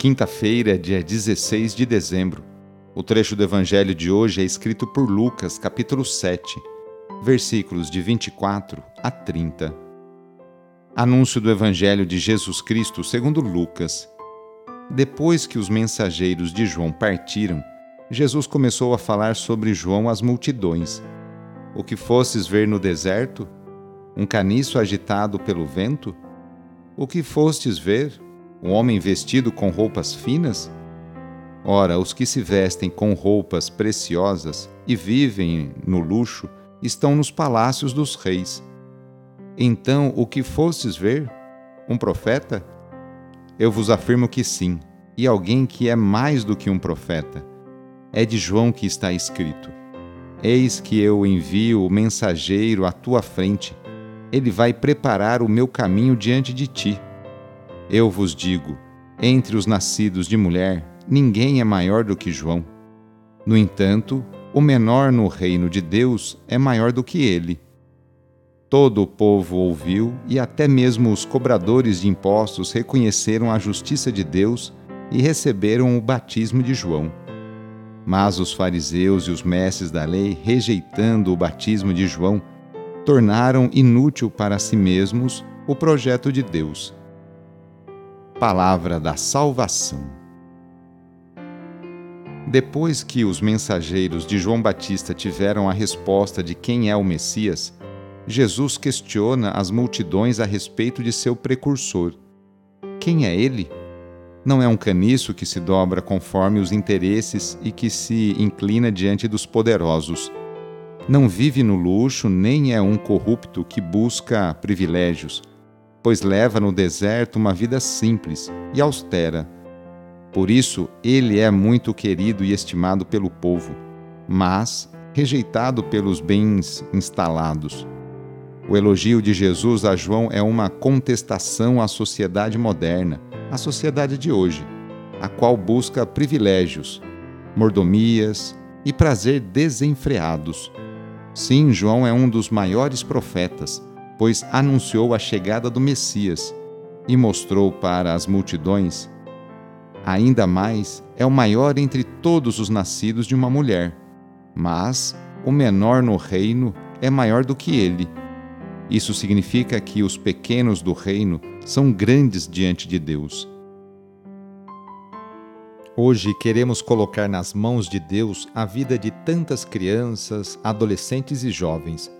Quinta-feira, dia 16 de dezembro. O trecho do Evangelho de hoje é escrito por Lucas, capítulo 7, versículos de 24 a 30. Anúncio do Evangelho de Jesus Cristo segundo Lucas. Depois que os mensageiros de João partiram, Jesus começou a falar sobre João às multidões. O que fostes ver no deserto? Um caniço agitado pelo vento? O que fostes ver? Um homem vestido com roupas finas? Ora, os que se vestem com roupas preciosas e vivem no luxo estão nos palácios dos reis. Então, o que fostes ver? Um profeta? Eu vos afirmo que sim, e alguém que é mais do que um profeta. É de João que está escrito: Eis que eu envio o mensageiro à tua frente. Ele vai preparar o meu caminho diante de ti. Eu vos digo: entre os nascidos de mulher, ninguém é maior do que João. No entanto, o menor no reino de Deus é maior do que ele. Todo o povo ouviu e até mesmo os cobradores de impostos reconheceram a justiça de Deus e receberam o batismo de João. Mas os fariseus e os mestres da lei, rejeitando o batismo de João, tornaram inútil para si mesmos o projeto de Deus Palavra da Salvação. Depois que os mensageiros de João Batista tiveram a resposta de quem é o Messias, Jesus questiona as multidões a respeito de seu precursor. Quem é ele? Não é um caniço que se dobra conforme os interesses e que se inclina diante dos poderosos. Não vive no luxo, nem é um corrupto que busca privilégios pois leva no deserto uma vida simples e austera. Por isso, ele é muito querido e estimado pelo povo, mas rejeitado pelos bens instalados. O elogio de Jesus a João é uma contestação à sociedade moderna, à sociedade de hoje, a qual busca privilégios, mordomias e prazer desenfreados. Sim, João é um dos maiores profetas pois anunciou a chegada do Messias e mostrou para as multidões. Ainda mais, é o maior entre todos os nascidos de uma mulher, mas o menor no reino é maior do que ele. Isso significa que os pequenos do reino são grandes diante de Deus. Hoje queremos colocar nas mãos de Deus a vida de tantas crianças, adolescentes e jovens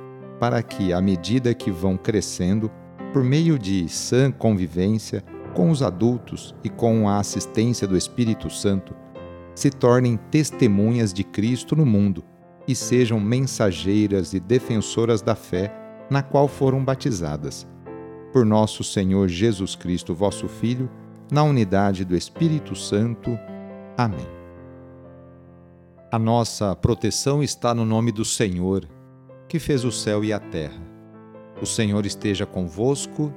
para que, à medida que vão crescendo, por meio de sã convivência com os adultos e com a assistência do Espírito Santo, se tornem testemunhas de Cristo no mundo e sejam mensageiras e defensoras da fé na qual foram batizadas. Por nosso Senhor Jesus Cristo, vosso Filho, na unidade do Espírito Santo. Amém. A nossa proteção está no nome do Senhor, que fez o céu e a terra. O Senhor esteja convosco,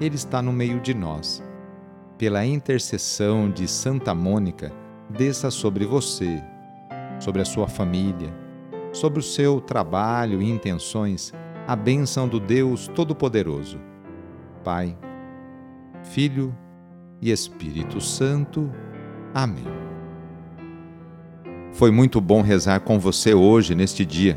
Ele está no meio de nós. Pela intercessão de Santa Mônica, desça sobre você, sobre a sua família, sobre o seu trabalho e intenções, a bênção do Deus Todo-Poderoso. Pai, Filho e Espírito Santo. Amém. Foi muito bom rezar com você hoje, neste dia.